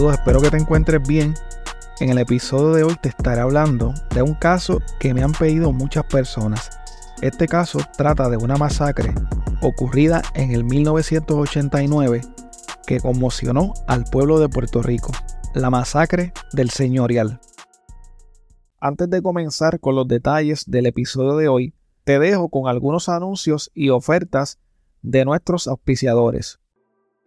Saludos, espero que te encuentres bien. En el episodio de hoy te estaré hablando de un caso que me han pedido muchas personas. Este caso trata de una masacre ocurrida en el 1989 que conmocionó al pueblo de Puerto Rico, la masacre del señorial. Antes de comenzar con los detalles del episodio de hoy, te dejo con algunos anuncios y ofertas de nuestros auspiciadores.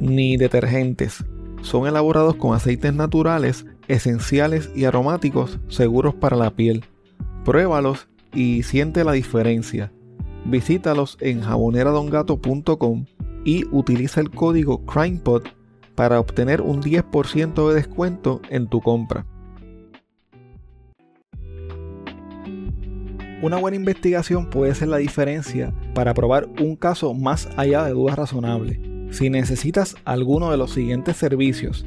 ni detergentes. Son elaborados con aceites naturales, esenciales y aromáticos seguros para la piel. Pruébalos y siente la diferencia. Visítalos en jaboneradongato.com y utiliza el código CrimePod para obtener un 10% de descuento en tu compra. Una buena investigación puede ser la diferencia para probar un caso más allá de dudas razonables. Si necesitas alguno de los siguientes servicios,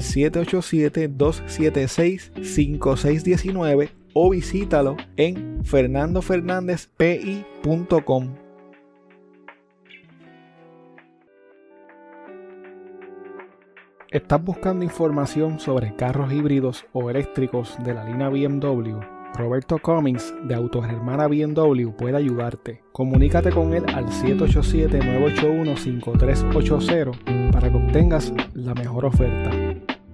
787-276-5619 o visítalo en fernandofernandezpi.com. ¿Estás buscando información sobre carros híbridos o eléctricos de la línea BMW? Roberto Cummings de Autogermana BMW puede ayudarte. Comunícate con él al 787-981-5380 para que obtengas la mejor oferta.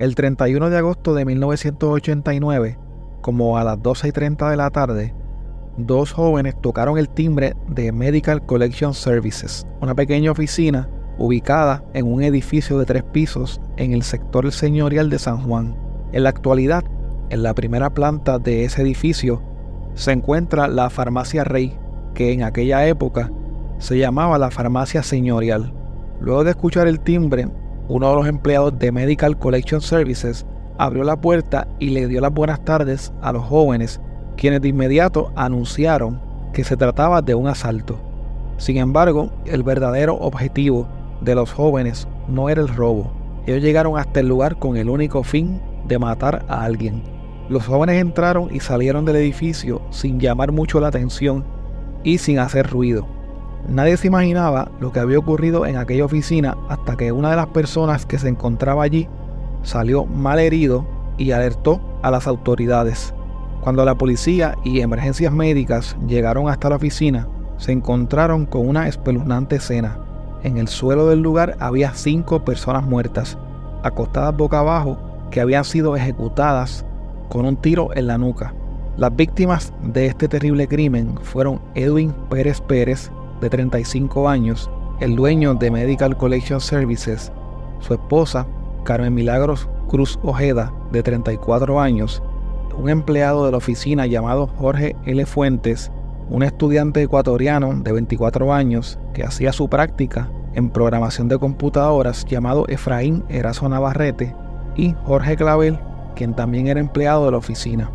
El 31 de agosto de 1989, como a las 12 y 30 de la tarde, dos jóvenes tocaron el timbre de Medical Collection Services, una pequeña oficina ubicada en un edificio de tres pisos en el sector señorial de San Juan. En la actualidad, en la primera planta de ese edificio se encuentra la farmacia Rey, que en aquella época se llamaba la farmacia señorial. Luego de escuchar el timbre, uno de los empleados de Medical Collection Services abrió la puerta y le dio las buenas tardes a los jóvenes, quienes de inmediato anunciaron que se trataba de un asalto. Sin embargo, el verdadero objetivo de los jóvenes no era el robo. Ellos llegaron hasta el lugar con el único fin de matar a alguien. Los jóvenes entraron y salieron del edificio sin llamar mucho la atención y sin hacer ruido. Nadie se imaginaba lo que había ocurrido en aquella oficina hasta que una de las personas que se encontraba allí salió mal herido y alertó a las autoridades. Cuando la policía y emergencias médicas llegaron hasta la oficina, se encontraron con una espeluznante escena. En el suelo del lugar había cinco personas muertas, acostadas boca abajo, que habían sido ejecutadas con un tiro en la nuca. Las víctimas de este terrible crimen fueron Edwin Pérez Pérez, de 35 años, el dueño de Medical Collection Services, su esposa, Carmen Milagros Cruz Ojeda, de 34 años, un empleado de la oficina llamado Jorge L. Fuentes, un estudiante ecuatoriano de 24 años que hacía su práctica en programación de computadoras llamado Efraín Erazo Navarrete, y Jorge Clavel, quien también era empleado de la oficina.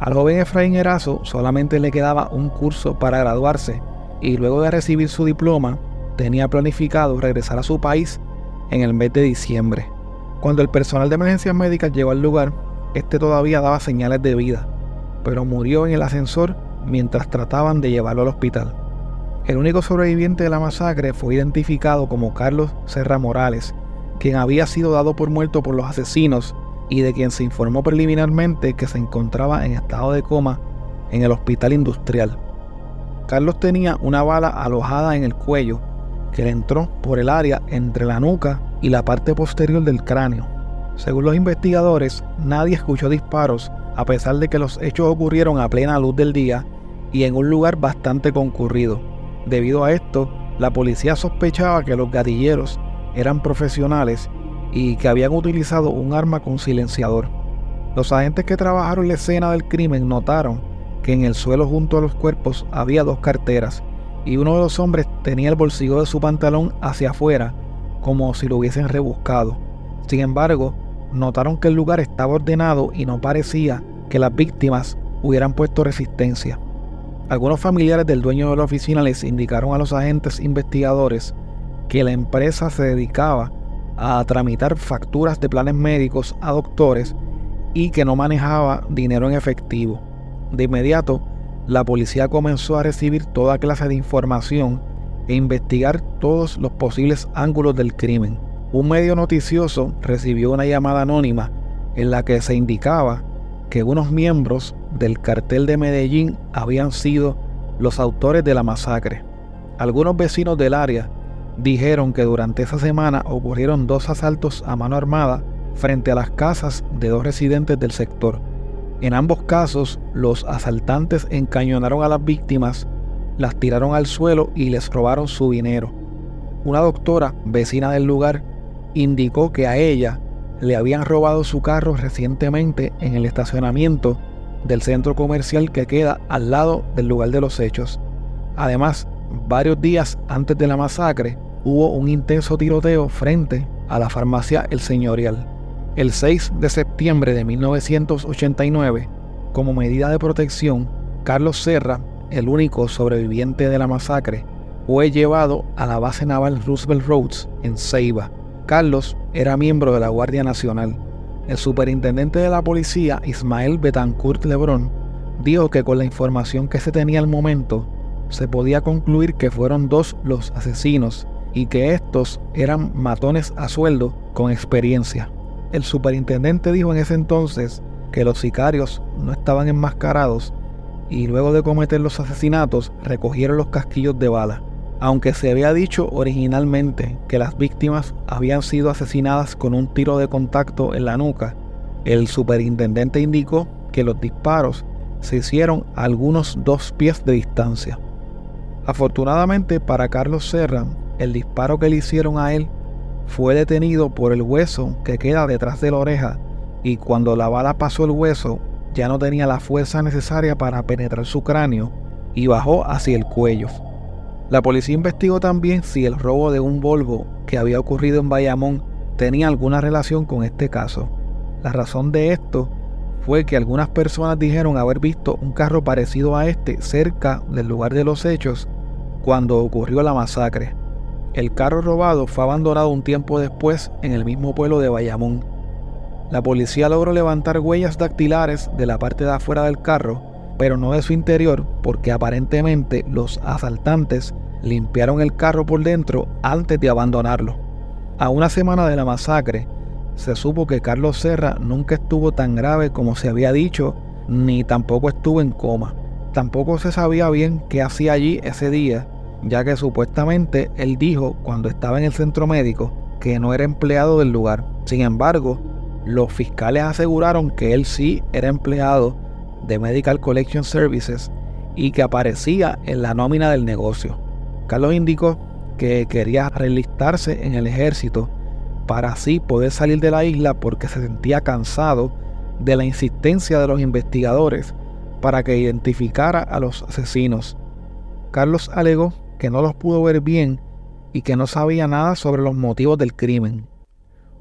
Al joven Efraín Erazo solamente le quedaba un curso para graduarse y luego de recibir su diploma tenía planificado regresar a su país en el mes de diciembre. Cuando el personal de emergencias médicas llegó al lugar, este todavía daba señales de vida, pero murió en el ascensor mientras trataban de llevarlo al hospital. El único sobreviviente de la masacre fue identificado como Carlos Serra Morales, quien había sido dado por muerto por los asesinos y de quien se informó preliminarmente que se encontraba en estado de coma en el hospital industrial. Carlos tenía una bala alojada en el cuello que le entró por el área entre la nuca y la parte posterior del cráneo. Según los investigadores, nadie escuchó disparos a pesar de que los hechos ocurrieron a plena luz del día y en un lugar bastante concurrido. Debido a esto, la policía sospechaba que los gatilleros eran profesionales y que habían utilizado un arma con silenciador. Los agentes que trabajaron la escena del crimen notaron que en el suelo junto a los cuerpos había dos carteras y uno de los hombres tenía el bolsillo de su pantalón hacia afuera como si lo hubiesen rebuscado. Sin embargo, notaron que el lugar estaba ordenado y no parecía que las víctimas hubieran puesto resistencia. Algunos familiares del dueño de la oficina les indicaron a los agentes investigadores que la empresa se dedicaba a tramitar facturas de planes médicos a doctores y que no manejaba dinero en efectivo. De inmediato, la policía comenzó a recibir toda clase de información e investigar todos los posibles ángulos del crimen. Un medio noticioso recibió una llamada anónima en la que se indicaba que unos miembros del cartel de Medellín habían sido los autores de la masacre. Algunos vecinos del área dijeron que durante esa semana ocurrieron dos asaltos a mano armada frente a las casas de dos residentes del sector. En ambos casos, los asaltantes encañonaron a las víctimas, las tiraron al suelo y les robaron su dinero. Una doctora, vecina del lugar, indicó que a ella le habían robado su carro recientemente en el estacionamiento del centro comercial que queda al lado del lugar de los hechos. Además, varios días antes de la masacre, hubo un intenso tiroteo frente a la farmacia El Señorial. El 6 de septiembre de 1989, como medida de protección, Carlos Serra, el único sobreviviente de la masacre, fue llevado a la base naval Roosevelt Roads en Ceiba. Carlos era miembro de la Guardia Nacional. El superintendente de la policía, Ismael Betancourt Lebrón, dijo que con la información que se tenía al momento, se podía concluir que fueron dos los asesinos y que estos eran matones a sueldo con experiencia. El superintendente dijo en ese entonces que los sicarios no estaban enmascarados y luego de cometer los asesinatos recogieron los casquillos de bala. Aunque se había dicho originalmente que las víctimas habían sido asesinadas con un tiro de contacto en la nuca, el superintendente indicó que los disparos se hicieron a algunos dos pies de distancia. Afortunadamente para Carlos Serra, el disparo que le hicieron a él fue detenido por el hueso que queda detrás de la oreja y cuando la bala pasó el hueso ya no tenía la fuerza necesaria para penetrar su cráneo y bajó hacia el cuello. La policía investigó también si el robo de un Volvo que había ocurrido en Bayamón tenía alguna relación con este caso. La razón de esto fue que algunas personas dijeron haber visto un carro parecido a este cerca del lugar de los hechos cuando ocurrió la masacre. El carro robado fue abandonado un tiempo después en el mismo pueblo de Bayamón. La policía logró levantar huellas dactilares de la parte de afuera del carro, pero no de su interior porque aparentemente los asaltantes limpiaron el carro por dentro antes de abandonarlo. A una semana de la masacre, se supo que Carlos Serra nunca estuvo tan grave como se había dicho, ni tampoco estuvo en coma. Tampoco se sabía bien qué hacía allí ese día ya que supuestamente él dijo cuando estaba en el centro médico que no era empleado del lugar. Sin embargo, los fiscales aseguraron que él sí era empleado de Medical Collection Services y que aparecía en la nómina del negocio. Carlos indicó que quería relistarse en el ejército para así poder salir de la isla porque se sentía cansado de la insistencia de los investigadores para que identificara a los asesinos. Carlos alegó que no los pudo ver bien y que no sabía nada sobre los motivos del crimen.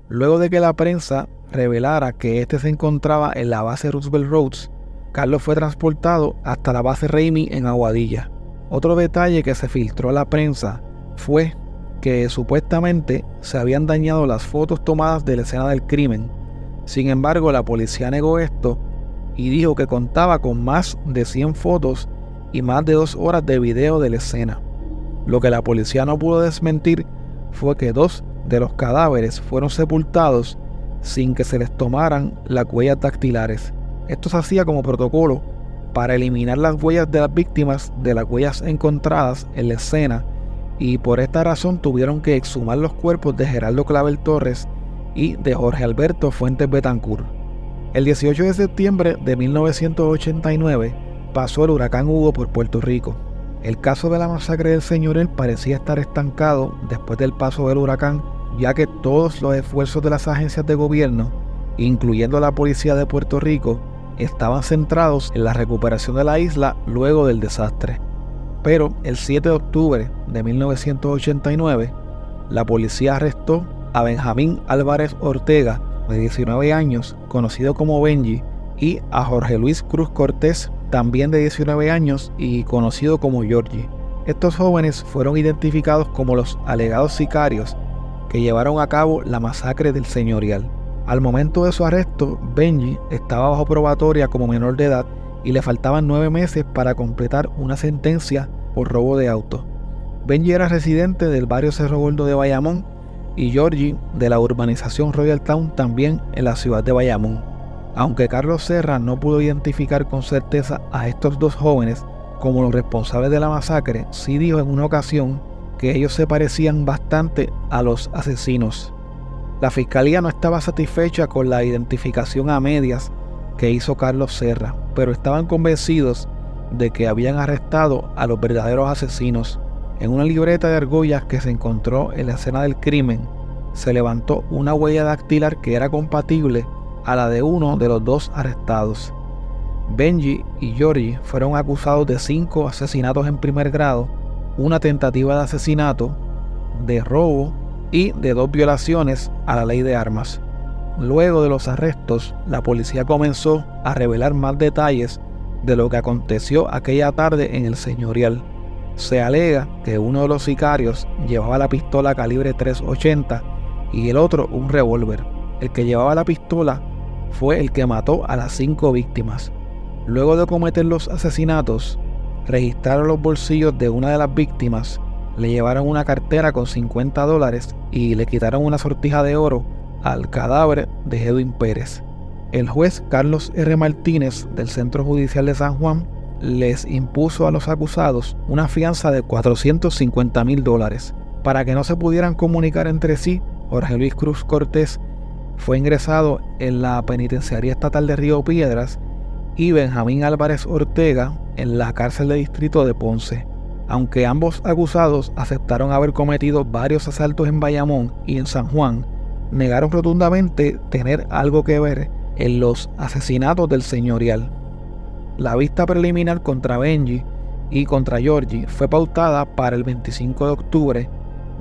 Luego de que la prensa revelara que este se encontraba en la base Roosevelt Roads, Carlos fue transportado hasta la base Raimi en Aguadilla. Otro detalle que se filtró a la prensa fue que supuestamente se habían dañado las fotos tomadas de la escena del crimen. Sin embargo, la policía negó esto y dijo que contaba con más de 100 fotos y más de dos horas de video de la escena. Lo que la policía no pudo desmentir fue que dos de los cadáveres fueron sepultados sin que se les tomaran las huellas dactilares. Esto se hacía como protocolo para eliminar las huellas de las víctimas de las huellas encontradas en la escena y por esta razón tuvieron que exhumar los cuerpos de Gerardo Clavel Torres y de Jorge Alberto Fuentes Betancourt. El 18 de septiembre de 1989 pasó el huracán Hugo por Puerto Rico. El caso de la masacre del Señorel parecía estar estancado después del paso del huracán, ya que todos los esfuerzos de las agencias de gobierno, incluyendo la Policía de Puerto Rico, estaban centrados en la recuperación de la isla luego del desastre. Pero el 7 de octubre de 1989, la policía arrestó a Benjamín Álvarez Ortega de 19 años, conocido como Benji, y a Jorge Luis Cruz Cortés, también de 19 años y conocido como Georgie. Estos jóvenes fueron identificados como los alegados sicarios que llevaron a cabo la masacre del señorial. Al momento de su arresto, Benji estaba bajo probatoria como menor de edad y le faltaban nueve meses para completar una sentencia por robo de auto. Benji era residente del barrio Cerro Gordo de Bayamón y Georgie de la urbanización Royal Town también en la ciudad de Bayamón. Aunque Carlos Serra no pudo identificar con certeza a estos dos jóvenes como los responsables de la masacre, sí dijo en una ocasión que ellos se parecían bastante a los asesinos. La fiscalía no estaba satisfecha con la identificación a medias que hizo Carlos Serra, pero estaban convencidos de que habían arrestado a los verdaderos asesinos. En una libreta de argollas que se encontró en la escena del crimen, se levantó una huella dactilar que era compatible a la de uno de los dos arrestados. Benji y Georgie fueron acusados de cinco asesinatos en primer grado, una tentativa de asesinato, de robo y de dos violaciones a la ley de armas. Luego de los arrestos, la policía comenzó a revelar más detalles de lo que aconteció aquella tarde en el señorial. Se alega que uno de los sicarios llevaba la pistola calibre 380 y el otro un revólver. El que llevaba la pistola fue el que mató a las cinco víctimas. Luego de cometer los asesinatos, registraron los bolsillos de una de las víctimas, le llevaron una cartera con 50 dólares y le quitaron una sortija de oro al cadáver de Edwin Pérez. El juez Carlos R. Martínez del Centro Judicial de San Juan les impuso a los acusados una fianza de 450 mil dólares. Para que no se pudieran comunicar entre sí, Jorge Luis Cruz Cortés fue ingresado en la Penitenciaría Estatal de Río Piedras y Benjamín Álvarez Ortega en la cárcel de distrito de Ponce. Aunque ambos acusados aceptaron haber cometido varios asaltos en Bayamón y en San Juan, negaron rotundamente tener algo que ver en los asesinatos del señorial. La vista preliminar contra Benji y contra Georgie fue pautada para el 25 de octubre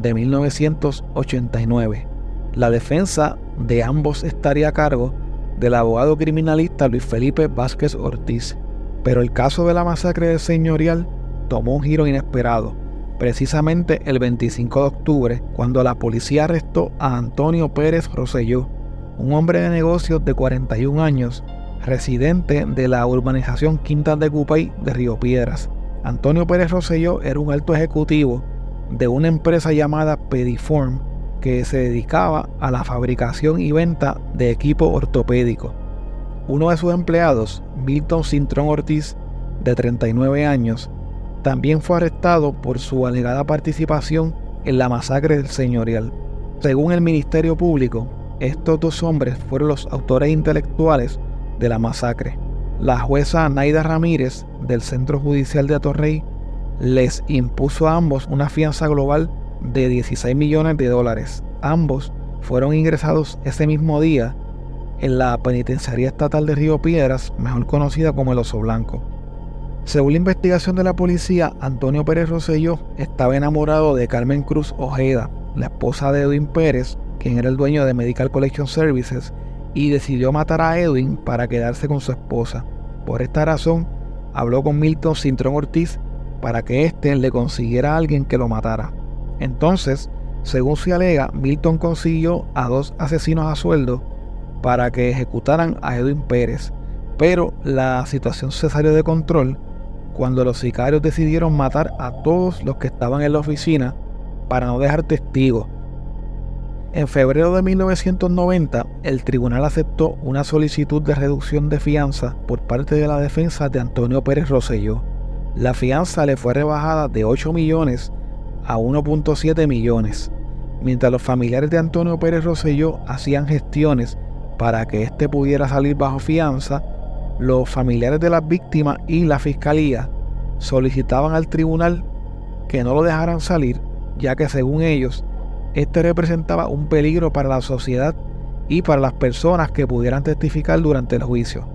de 1989. La defensa de ambos estaría a cargo del abogado criminalista Luis Felipe Vázquez Ortiz. Pero el caso de la masacre del señorial tomó un giro inesperado, precisamente el 25 de octubre, cuando la policía arrestó a Antonio Pérez Rosselló, un hombre de negocios de 41 años residente de la urbanización Quintas de Cupay de Río Piedras. Antonio Pérez Rosselló era un alto ejecutivo de una empresa llamada Pediform que se dedicaba a la fabricación y venta de equipo ortopédico. Uno de sus empleados, Milton Cintrón Ortiz, de 39 años, también fue arrestado por su alegada participación en la masacre del señorial. Según el Ministerio Público, estos dos hombres fueron los autores intelectuales de la masacre. La jueza Naida Ramírez del Centro Judicial de Atorrey les impuso a ambos una fianza global de 16 millones de dólares. Ambos fueron ingresados ese mismo día en la Penitenciaría Estatal de Río Piedras, mejor conocida como el Oso Blanco. Según la investigación de la policía, Antonio Pérez Rosselló estaba enamorado de Carmen Cruz Ojeda, la esposa de Edwin Pérez, quien era el dueño de Medical Collection Services, y decidió matar a Edwin para quedarse con su esposa. Por esta razón, habló con Milton Cintrón Ortiz para que éste le consiguiera a alguien que lo matara. Entonces, según se alega, Milton consiguió a dos asesinos a sueldo para que ejecutaran a Edwin Pérez, pero la situación se salió de control cuando los sicarios decidieron matar a todos los que estaban en la oficina para no dejar testigos. En febrero de 1990, el tribunal aceptó una solicitud de reducción de fianza por parte de la defensa de Antonio Pérez Rosselló. La fianza le fue rebajada de 8 millones a 1.7 millones, mientras los familiares de Antonio Pérez Rosselló hacían gestiones para que éste pudiera salir bajo fianza, los familiares de las víctimas y la fiscalía solicitaban al tribunal que no lo dejaran salir, ya que según ellos, este representaba un peligro para la sociedad y para las personas que pudieran testificar durante el juicio.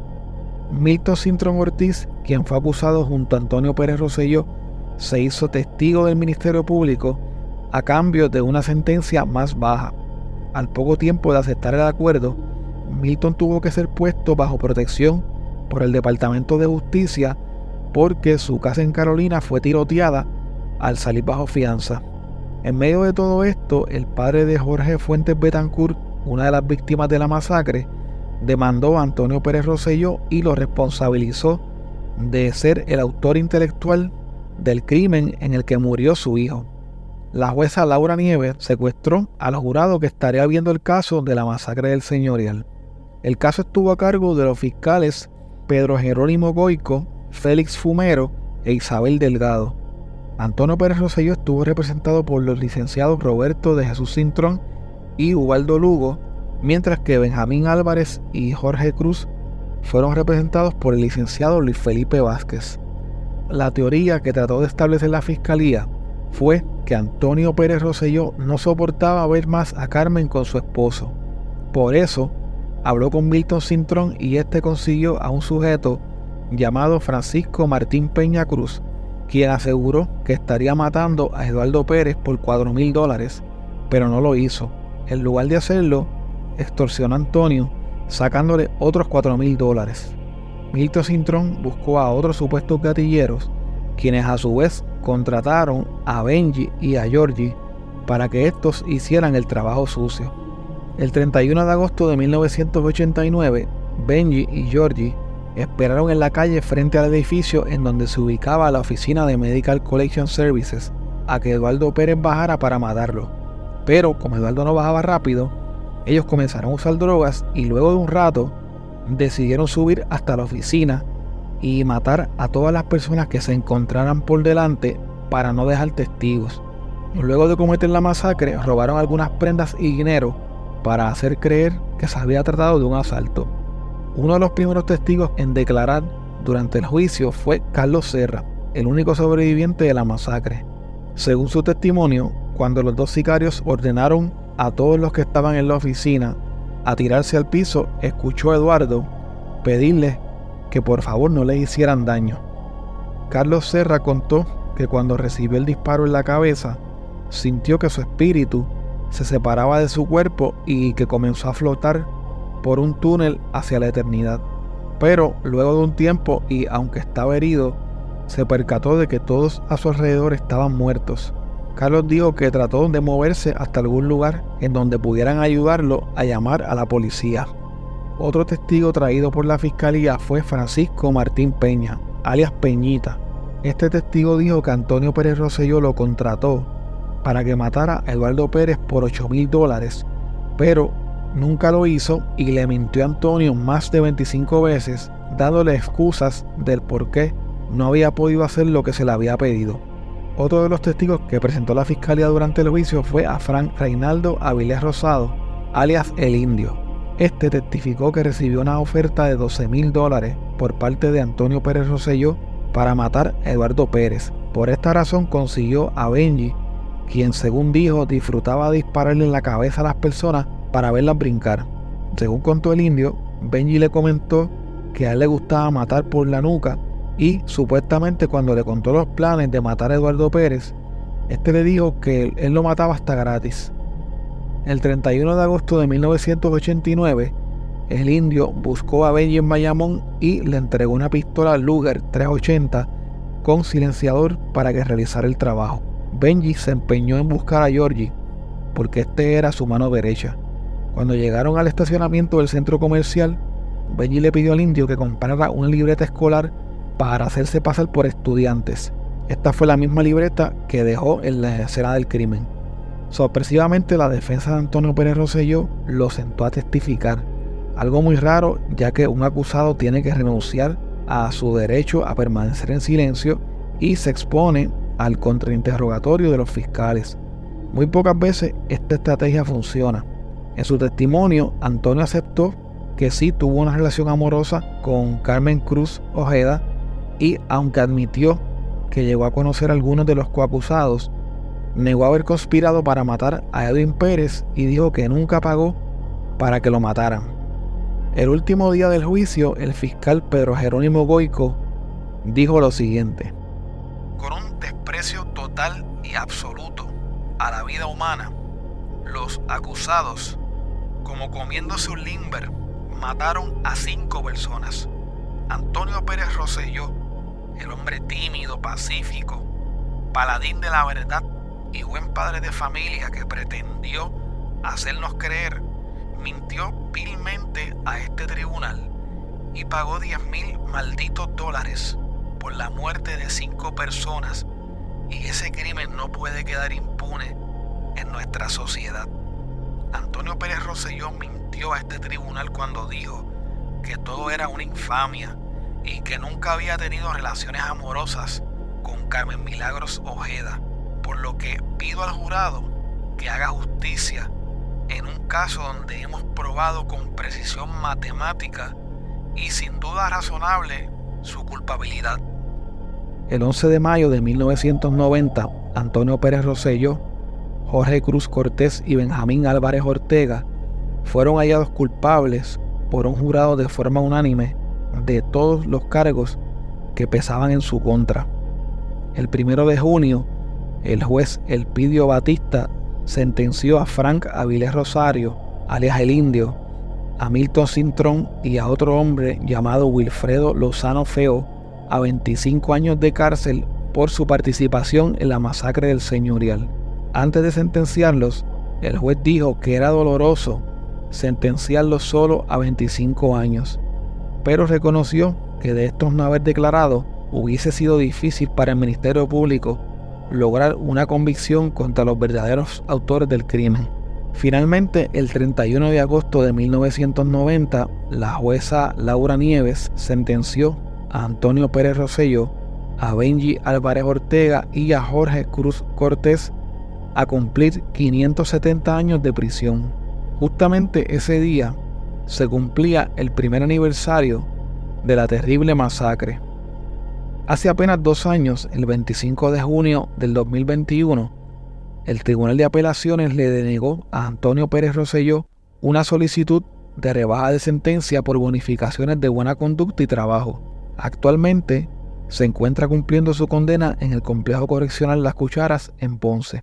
Milton Sintron Ortiz, quien fue acusado junto a Antonio Pérez Rosselló, se hizo testigo del Ministerio Público a cambio de una sentencia más baja. Al poco tiempo de aceptar el acuerdo, Milton tuvo que ser puesto bajo protección por el Departamento de Justicia porque su casa en Carolina fue tiroteada al salir bajo fianza. En medio de todo esto, el padre de Jorge Fuentes Betancourt, una de las víctimas de la masacre, demandó a Antonio Pérez Rosselló y lo responsabilizó de ser el autor intelectual del crimen en el que murió su hijo. La jueza Laura Nieves secuestró al jurado que estaría viendo el caso de la masacre del señorial. El caso estuvo a cargo de los fiscales Pedro Jerónimo Goico, Félix Fumero e Isabel Delgado. Antonio Pérez Rosselló estuvo representado por los licenciados Roberto de Jesús Cintrón y Ubaldo Lugo, mientras que Benjamín Álvarez y Jorge Cruz fueron representados por el licenciado Luis Felipe Vázquez. La teoría que trató de establecer la fiscalía fue que Antonio Pérez Rosselló no soportaba ver más a Carmen con su esposo. Por eso, habló con Milton Cintrón y este consiguió a un sujeto llamado Francisco Martín Peña Cruz, quien aseguró que estaría matando a Eduardo Pérez por 4 mil dólares, pero no lo hizo. En lugar de hacerlo, extorsionó a Antonio sacándole otros 4 mil dólares. Milton Cintrón buscó a otros supuestos gatilleros, quienes a su vez contrataron a Benji y a Georgie para que estos hicieran el trabajo sucio. El 31 de agosto de 1989, Benji y Georgie esperaron en la calle frente al edificio en donde se ubicaba la oficina de Medical Collection Services a que Eduardo Pérez bajara para matarlo. Pero como Eduardo no bajaba rápido, ellos comenzaron a usar drogas y luego de un rato decidieron subir hasta la oficina y matar a todas las personas que se encontraran por delante para no dejar testigos. Luego de cometer la masacre, robaron algunas prendas y dinero para hacer creer que se había tratado de un asalto. Uno de los primeros testigos en declarar durante el juicio fue Carlos Serra, el único sobreviviente de la masacre. Según su testimonio, cuando los dos sicarios ordenaron a todos los que estaban en la oficina a tirarse al piso, escuchó a Eduardo pedirles que por favor no le hicieran daño. Carlos Serra contó que cuando recibió el disparo en la cabeza, sintió que su espíritu se separaba de su cuerpo y que comenzó a flotar por un túnel hacia la eternidad. Pero luego de un tiempo y aunque estaba herido, se percató de que todos a su alrededor estaban muertos. Carlos dijo que trató de moverse hasta algún lugar en donde pudieran ayudarlo a llamar a la policía. Otro testigo traído por la fiscalía fue Francisco Martín Peña, alias Peñita. Este testigo dijo que Antonio Pérez Rosselló lo contrató para que matara a Eduardo Pérez por 8 mil dólares, pero nunca lo hizo y le mintió a Antonio más de 25 veces, dándole excusas del por qué no había podido hacer lo que se le había pedido. Otro de los testigos que presentó la fiscalía durante el juicio fue a Frank Reinaldo Avilés Rosado, alias El Indio. Este testificó que recibió una oferta de 12 mil dólares por parte de Antonio Pérez Rosselló para matar a Eduardo Pérez, Por esta razón consiguió a Benji, quien según dijo disfrutaba dispararle en la cabeza a las personas para verlas brincar. Según contó el indio, Benji le comentó que a él le gustaba matar por la nuca y supuestamente cuando le contó los planes de matar a Eduardo Pérez, este le dijo que él lo mataba hasta gratis. El 31 de agosto de 1989, el indio buscó a Benji en Bayamón y le entregó una pistola Luger 380 con silenciador para que realizara el trabajo. Benji se empeñó en buscar a Georgie porque este era su mano derecha. Cuando llegaron al estacionamiento del centro comercial, Benji le pidió al indio que comprara una libreta escolar para hacerse pasar por estudiantes. Esta fue la misma libreta que dejó en la escena del crimen. Sorpresivamente la defensa de Antonio Pérez Rosselló lo sentó a testificar, algo muy raro ya que un acusado tiene que renunciar a su derecho a permanecer en silencio y se expone al contrainterrogatorio de los fiscales. Muy pocas veces esta estrategia funciona. En su testimonio, Antonio aceptó que sí tuvo una relación amorosa con Carmen Cruz Ojeda y aunque admitió que llegó a conocer a algunos de los coacusados, negó haber conspirado para matar a Edwin Pérez y dijo que nunca pagó para que lo mataran. El último día del juicio, el fiscal Pedro Jerónimo Goico dijo lo siguiente. Con un desprecio total y absoluto a la vida humana, los acusados, como comiéndose un limber, mataron a cinco personas. Antonio Pérez Rosselló, el hombre tímido, pacífico, paladín de la verdad y buen padre de familia que pretendió hacernos creer, mintió vilmente a este tribunal y pagó 10 mil malditos dólares por la muerte de cinco personas y ese crimen no puede quedar impune en nuestra sociedad. Antonio Pérez Rosselló mintió a este tribunal cuando dijo que todo era una infamia y que nunca había tenido relaciones amorosas con Carmen Milagros Ojeda, por lo que pido al jurado que haga justicia en un caso donde hemos probado con precisión matemática y sin duda razonable su culpabilidad. El 11 de mayo de 1990, Antonio Pérez Rosselló, Jorge Cruz Cortés y Benjamín Álvarez Ortega fueron hallados culpables por un jurado de forma unánime de todos los cargos que pesaban en su contra. El primero de junio, el juez Elpidio Batista sentenció a Frank Avilés Rosario, alias el Indio, a Milton Cintrón y a otro hombre llamado Wilfredo Lozano Feo a 25 años de cárcel por su participación en la masacre del señorial. Antes de sentenciarlos, el juez dijo que era doloroso sentenciarlos solo a 25 años pero reconoció que de estos no haber declarado hubiese sido difícil para el Ministerio Público lograr una convicción contra los verdaderos autores del crimen. Finalmente, el 31 de agosto de 1990, la jueza Laura Nieves sentenció a Antonio Pérez Rosselló, a Benji Álvarez Ortega y a Jorge Cruz Cortés a cumplir 570 años de prisión. Justamente ese día, se cumplía el primer aniversario de la terrible masacre. Hace apenas dos años, el 25 de junio del 2021, el Tribunal de Apelaciones le denegó a Antonio Pérez Rosselló una solicitud de rebaja de sentencia por bonificaciones de buena conducta y trabajo. Actualmente se encuentra cumpliendo su condena en el complejo correccional Las Cucharas en Ponce.